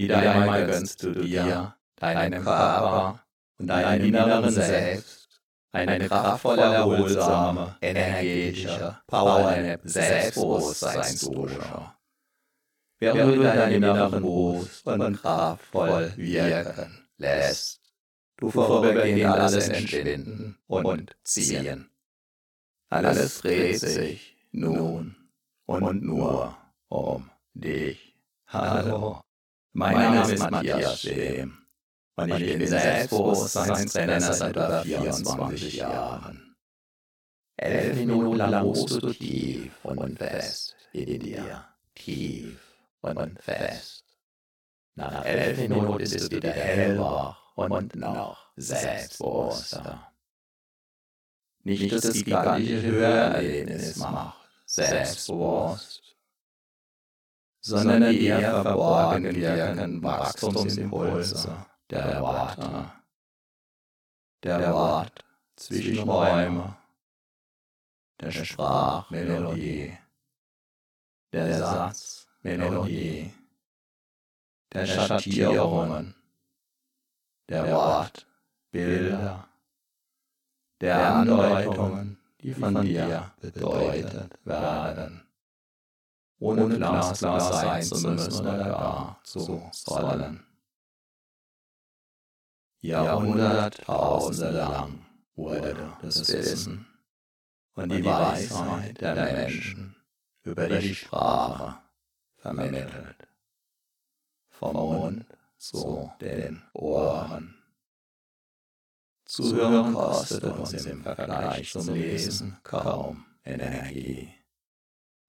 Wieder einmal gönnst du dir, deinem Körper und deinem inneren Selbst eine kraftvolle, erholsame, energetische Powernap Selbstbewusstseinsdusche. Während du deinen inneren Boost und kraftvoll wirken lässt, du vorübergehend alles entschwinden und ziehen. Alles dreht sich nun und nur um dich. Hallo, mein Name ist Matthias Schem und ich bin Selbstbewusstseinstrainer seit über 24 Jahren. Elf Minuten lang ruhst du tief und fest in dir, tief und fest. Nach elf Minuten bist du wieder hellwach und noch selbstbewusster. Nicht das gigantische Hörerlebnis macht selbstbewusst, sondern die eher verborgen wirkenden Wachstumsimpulse der Worte, der Wort Zwischenräume, der Sprachmelodie, der Satzmelodie, der Schattierungen, der Wortbilder, der Andeutungen, die von dir bedeutet werden, ohne glasklar sein zu müssen oder gar zu sollen. Jahrhunderttausende lang wurde das Wissen und die Weisheit der Menschen über die Sprache vermittelt. Vom Mund zu den Ohren. Zuhören kostet uns im Vergleich zum Lesen kaum Energie.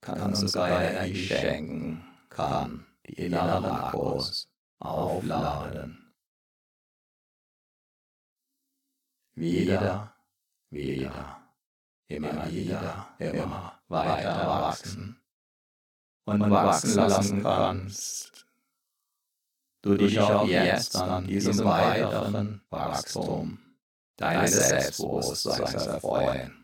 Kann uns Energie schenken, kann die Akkus aufladen. wieder, wieder, immer wieder, immer weiter wachsen. und wachsen lassen kannst. Du dich auch jetzt an diesem weiteren Wachstum. Deines Selbstbewusstseins erfreuen.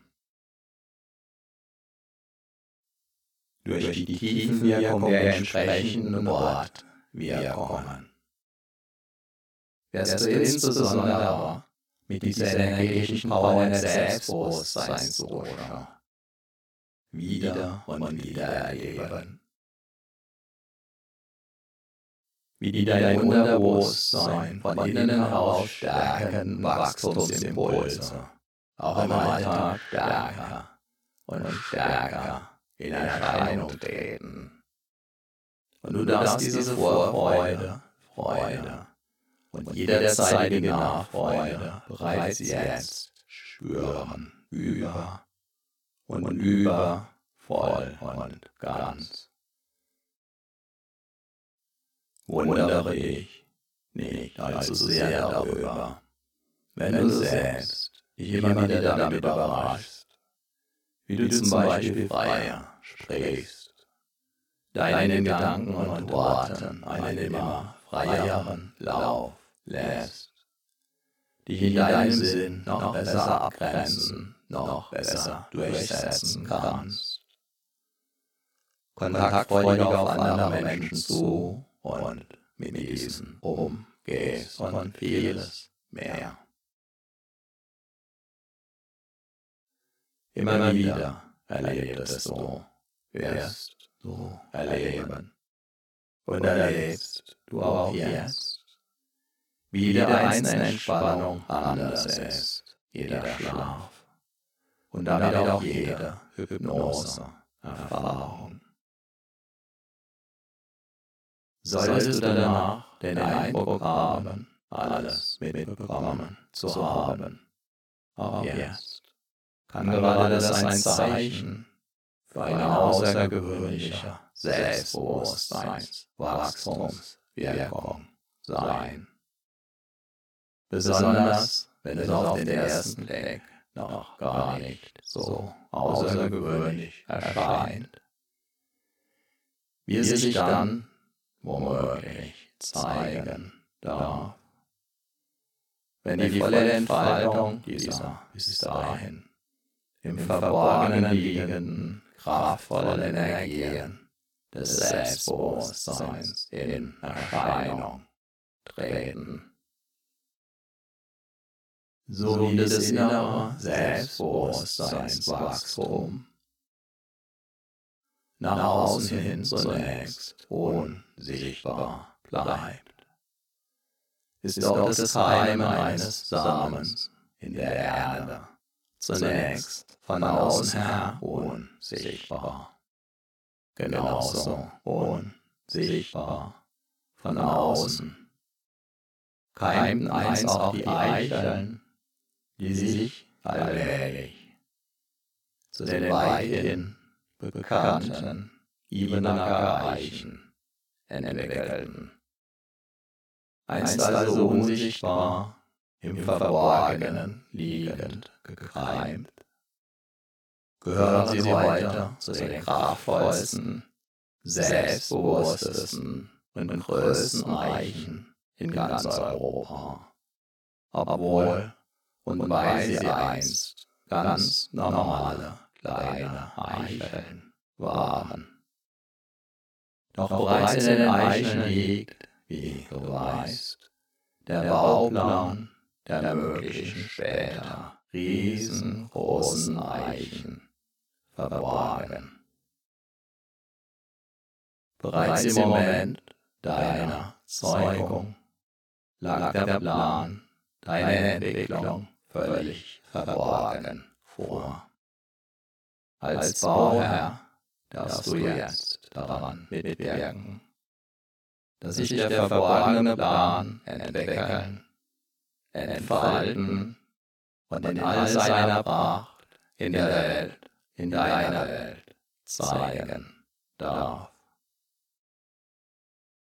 Durch die tiefen Wirkung der entsprechenden Wortwirkungen wirst du insbesondere mit dieser energetischen Power des Selbstbewusstseins wieder und wieder erleben. Wie die dein Unterbewusstsein von innen heraus stärken Wachstumsimpulse auch im Alltag stärker und stärker in Erscheinung treten. Und du darfst diese Vorfreude, Freude und jederzeitige Nachfreude bereits jetzt spüren, über und über, voll und ganz. Wundere ich nicht allzu sehr darüber, wenn du selbst dich immer wieder damit überraschst, wie du zum Beispiel freier sprichst, deinen Gedanken und Worten einen immer freieren Lauf lässt, dich in deinem Sinn noch besser abgrenzen, noch besser durchsetzen kannst. Kontaktfreudig auf andere Menschen zu und mit diesen umgehst und vieles mehr. Immer wieder erlebst du, wirst du erleben und erlebst du auch jetzt wie jede einzelne Entspannung. Anders ist, jeder Schlaf. Und damit auch jede Hypnose-Erfahrung. Solltest du danach den Eindruck haben, alles mitbekommen zu haben, auch jetzt kann gerade das ein Zeichen für eine außergewöhnliche Selbstbewusstseinswachstumswirkung sein. Besonders wenn es auf den ersten Blick noch gar nicht so außergewöhnlich erscheint. Wie es sich dann womöglich zeigen darf, wenn die volle Entfaltung dieser bis dahin im Verborgenen liegenden kraftvollen Energien des Selbstbewusstseins in Erscheinung treten. So wie das innere Selbstbewusstseinswachstum nach außen hin zunächst unsichtbar bleibt, ist auch das Keim eines Samens in der Erde zunächst von außen her unsichtbar genauso unsichtbar von außen. Keimten einst auch die Eicheln, die sich allmählich zu den weithin bekannten Ibenacker Eichen entwickelten. Einst also unsichtbar, im Verborgenen liegend gekreimt gehören sie weiter zu den kraftvollsten, selbstbewusstesten und größten Eichen in ganz Europa. Obwohl und weil sie einst ganz normale kleine Eicheln waren. Doch bereits in den Eicheln liegt, wie du weißt, der Bauplan der möglichen später riesengroßen Eichen verborgen. Bereits im Moment deiner Zeugung lag der Plan deiner Entwicklung völlig verborgen vor. Als Bauherr darfst du jetzt daran mitwirken, dass sich der verborgene Plan entwickeln, entfalten und in all seiner Pracht in der Welt in deiner Welt zeigen darf.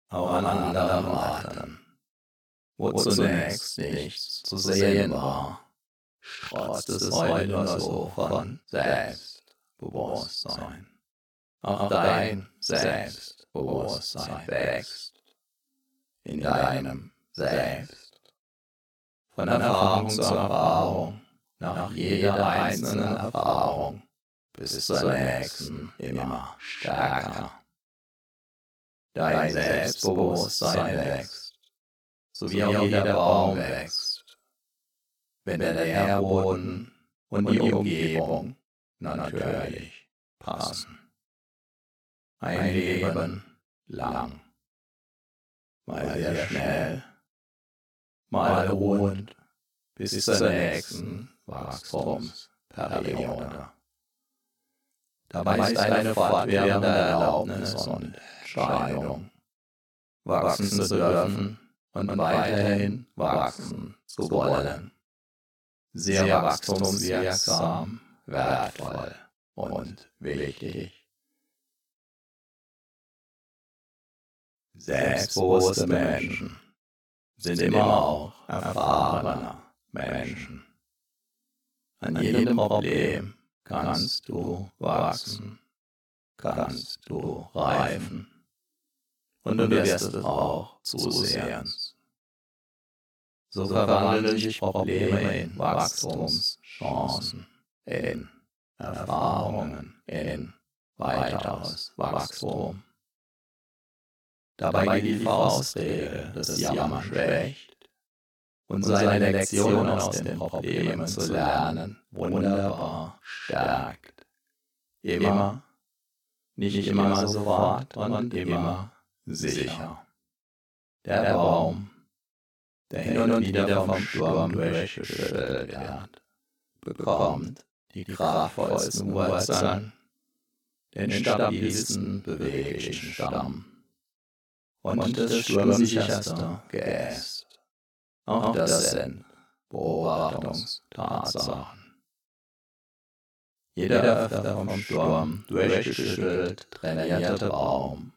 Auch an anderen Orten, wo zunächst nichts zu sehen war, trotz es heute so von Selbstbewusstsein. Auch dein Selbstbewusstsein wächst in deinem Selbst. Von Erfahrung zu Erfahrung, nach jeder einzelnen Erfahrung bis zur nächsten immer stärker. Dein Selbstbewusstsein wächst, so wie auch jeder Baum wächst, wenn der Nährboden und die Umgebung natürlich passen. Ein Leben lang, mal sehr schnell, mal ruhend, bis zur nächsten Wachstumsperiode. Dabei ist eine fortwährende Erlaubnis und Entscheidung, wachsen zu dürfen und weiterhin wachsen zu wollen. Sehr wachstumswirksam, wertvoll und wichtig. Selbstbewusste Menschen sind immer auch erfahrene Menschen. An jedem Problem kannst du wachsen, kannst du reifen. Und du wirst es auch zusehends. So verwandeln sich Probleme in Wachstumschancen, in Erfahrungen, in weiteres Wachstum. Dabei geht die Faustregel, dass Jammern schwächt und seine Lektion aus den Problemen zu lernen wunderbar stärkt. Immer, nicht immer sofort und immer sicher. Der Baum, der hin und wieder vom Sturm durchgeschüttelt wird, bekommt die kraftvollsten Wurzeln, den stabilsten beweglichen Stamm und das sturmsicherste Geäst. Auch das sind Beobachtungstatsachen. Jeder öfter vom Sturm durchgeschüttelt trainierte Baum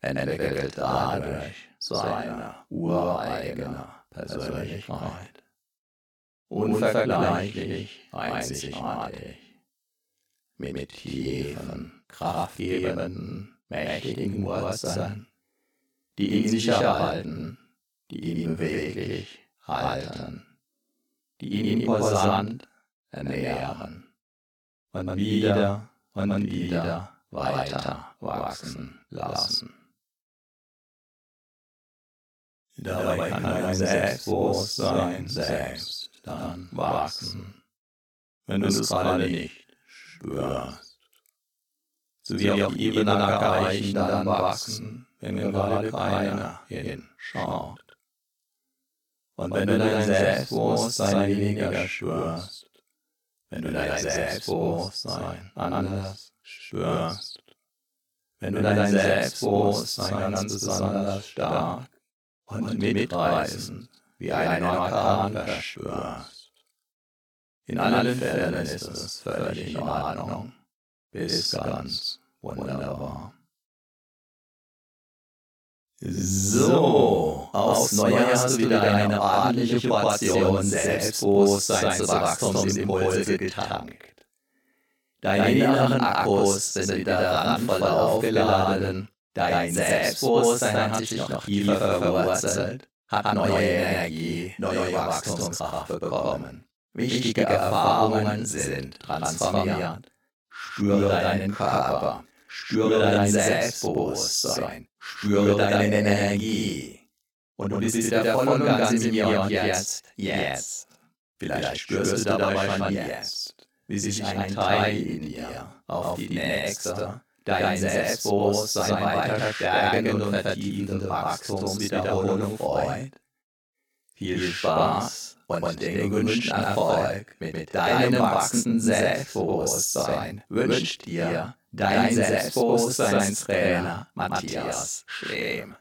entwickelt dadurch seine ureigene Persönlichkeit. Unvergleichlich einzigartig. Mit tiefen, kraftgebenden, mächtigen Wurzeln, die ihn sicher halten die ihn beweglich halten, die ihn imposant ernähren und wieder und wieder weiter wachsen lassen. Dabei kann dein Selbstbewusstsein selbst dann wachsen, wenn du es gerade nicht spürst. So wie auch Ebenacker dann wachsen, wenn gerade keiner hinschaut. Und wenn du dein Selbstbewusstsein weniger spürst, wenn du dein Selbstbewusstsein anders spürst, wenn du dein Selbstbewusstsein ganz besonders stark und mitreißend wie ein Orkan verspürst. In allen Fällen ist es völlig in Ordnung, bis ganz wunderbar. So, aufs Neue hast du wieder eine ordentliche Portion Selbstbewusstseinswachstumsimpulse getankt. Deine inneren Akkus sind wieder randvoll aufgeladen, dein Selbstbewusstsein hat sich noch tiefer verwurzelt, hat neue Energie, neue Wachstumskraft bekommen. Wichtige Erfahrungen sind transformiert. Spüre deinen Körper, spüre dein Selbstbewusstsein, spüre deine Energie. Und du bist wieder voll und ganz in mir und jetzt, jetzt. Vielleicht spürst du dabei schon jetzt, wie sich ein Teil in dir auf die nächste, dein Selbstbewusstsein weiter stärkende und vertiefende Wachstumswiederholung freut. Viel Spaß und den gewünschten Erfolg mit deinem wachsenden Selbstbewusstsein wünscht dir dein Selbstbewusstseinstrainer Matthias Schlehm.